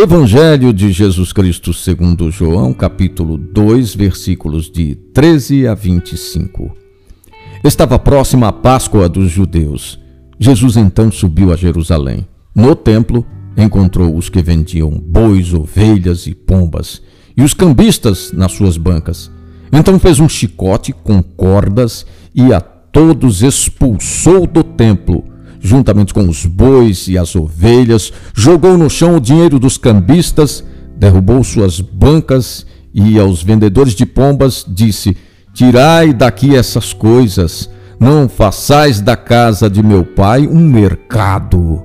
Evangelho de Jesus Cristo segundo João, capítulo 2, versículos de 13 a 25. Estava próxima a Páscoa dos judeus. Jesus então subiu a Jerusalém. No templo, encontrou os que vendiam bois, ovelhas e pombas, e os cambistas nas suas bancas. Então fez um chicote com cordas e a todos expulsou do templo juntamente com os bois e as ovelhas, jogou no chão o dinheiro dos cambistas, derrubou suas bancas e aos vendedores de pombas disse: Tirai daqui essas coisas, não façais da casa de meu pai um mercado.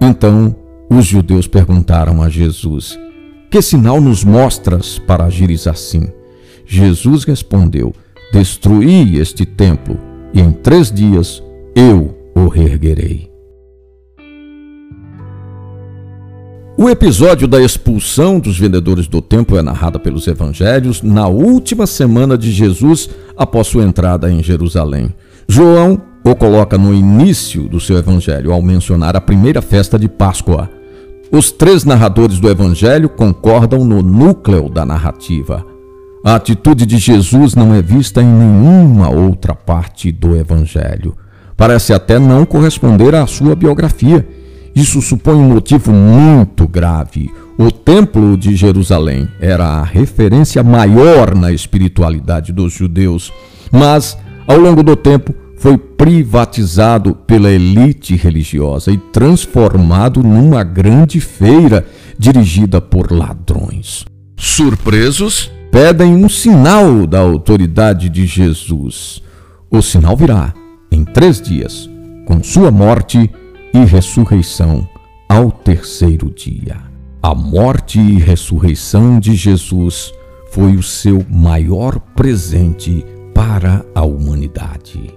Então os judeus perguntaram a Jesus: Que sinal nos mostras para agires assim? Jesus respondeu: Destruí este templo, e em três dias eu o reerguerei. O episódio da expulsão dos vendedores do templo é narrado pelos evangelhos na última semana de Jesus após sua entrada em Jerusalém. João o coloca no início do seu evangelho ao mencionar a primeira festa de Páscoa. Os três narradores do evangelho concordam no núcleo da narrativa. A atitude de Jesus não é vista em nenhuma outra parte do evangelho. Parece até não corresponder à sua biografia. Isso supõe um motivo muito grave. O Templo de Jerusalém era a referência maior na espiritualidade dos judeus, mas, ao longo do tempo, foi privatizado pela elite religiosa e transformado numa grande feira dirigida por ladrões. Surpresos, pedem um sinal da autoridade de Jesus. O sinal virá em três dias, com sua morte e ressurreição ao terceiro dia. A morte e ressurreição de Jesus foi o seu maior presente para a humanidade.